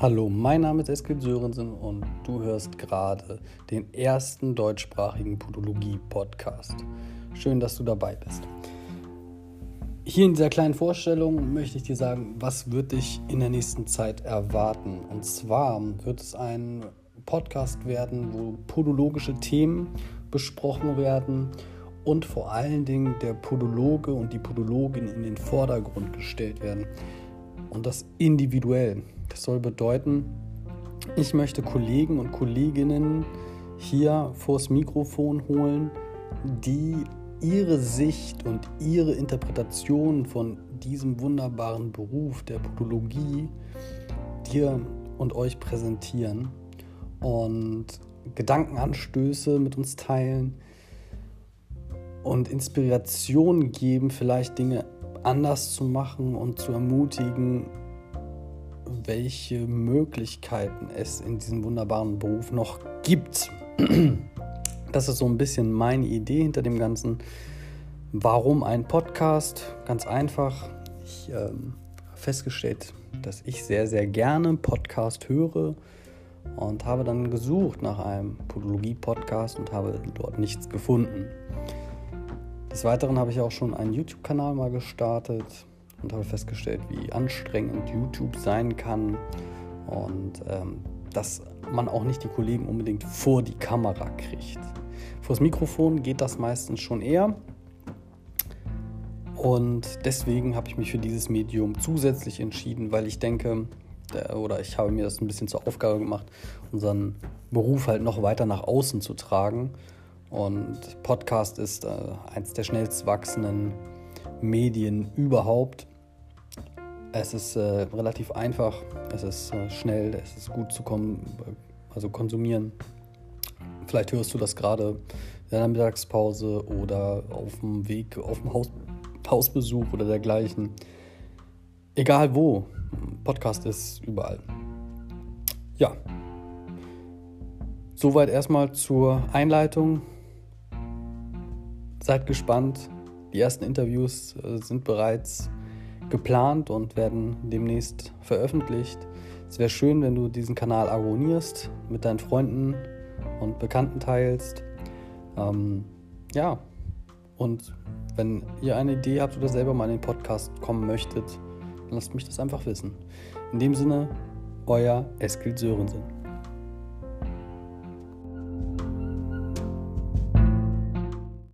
Hallo, mein Name ist Eskil Sörensen und du hörst gerade den ersten deutschsprachigen Podologie-Podcast. Schön, dass du dabei bist. Hier in dieser kleinen Vorstellung möchte ich dir sagen, was wird dich in der nächsten Zeit erwarten. Und zwar wird es ein Podcast werden, wo podologische Themen besprochen werden und vor allen Dingen der Podologe und die Podologin in den Vordergrund gestellt werden. Und das individuell. Das soll bedeuten, ich möchte Kollegen und Kolleginnen hier vors Mikrofon holen, die ihre Sicht und ihre Interpretation von diesem wunderbaren Beruf der Podologie dir und euch präsentieren und Gedankenanstöße mit uns teilen und Inspiration geben, vielleicht Dinge anders zu machen und zu ermutigen, welche Möglichkeiten es in diesem wunderbaren Beruf noch gibt. Das ist so ein bisschen meine Idee hinter dem Ganzen. Warum ein Podcast? Ganz einfach. Ich ähm, habe festgestellt, dass ich sehr, sehr gerne Podcast höre und habe dann gesucht nach einem Podologie-Podcast und habe dort nichts gefunden. Des Weiteren habe ich auch schon einen YouTube-Kanal mal gestartet und habe festgestellt, wie anstrengend YouTube sein kann und ähm, dass man auch nicht die Kollegen unbedingt vor die Kamera kriegt. Vors Mikrofon geht das meistens schon eher. Und deswegen habe ich mich für dieses Medium zusätzlich entschieden, weil ich denke, oder ich habe mir das ein bisschen zur Aufgabe gemacht, unseren Beruf halt noch weiter nach außen zu tragen. Und Podcast ist äh, eins der schnellst wachsenden Medien überhaupt. Es ist äh, relativ einfach, es ist äh, schnell, es ist gut zu kommen, also konsumieren. Vielleicht hörst du das gerade in deiner Mittagspause oder auf dem Weg, auf dem Haus, Hausbesuch oder dergleichen. Egal wo, Podcast ist überall. Ja. Soweit erstmal zur Einleitung. Seid gespannt. Die ersten Interviews äh, sind bereits geplant und werden demnächst veröffentlicht. Es wäre schön, wenn du diesen Kanal abonnierst, mit deinen Freunden und Bekannten teilst. Ähm, ja, und wenn ihr eine Idee habt oder selber mal in den Podcast kommen möchtet, dann lasst mich das einfach wissen. In dem Sinne, euer Eskil Sörensen.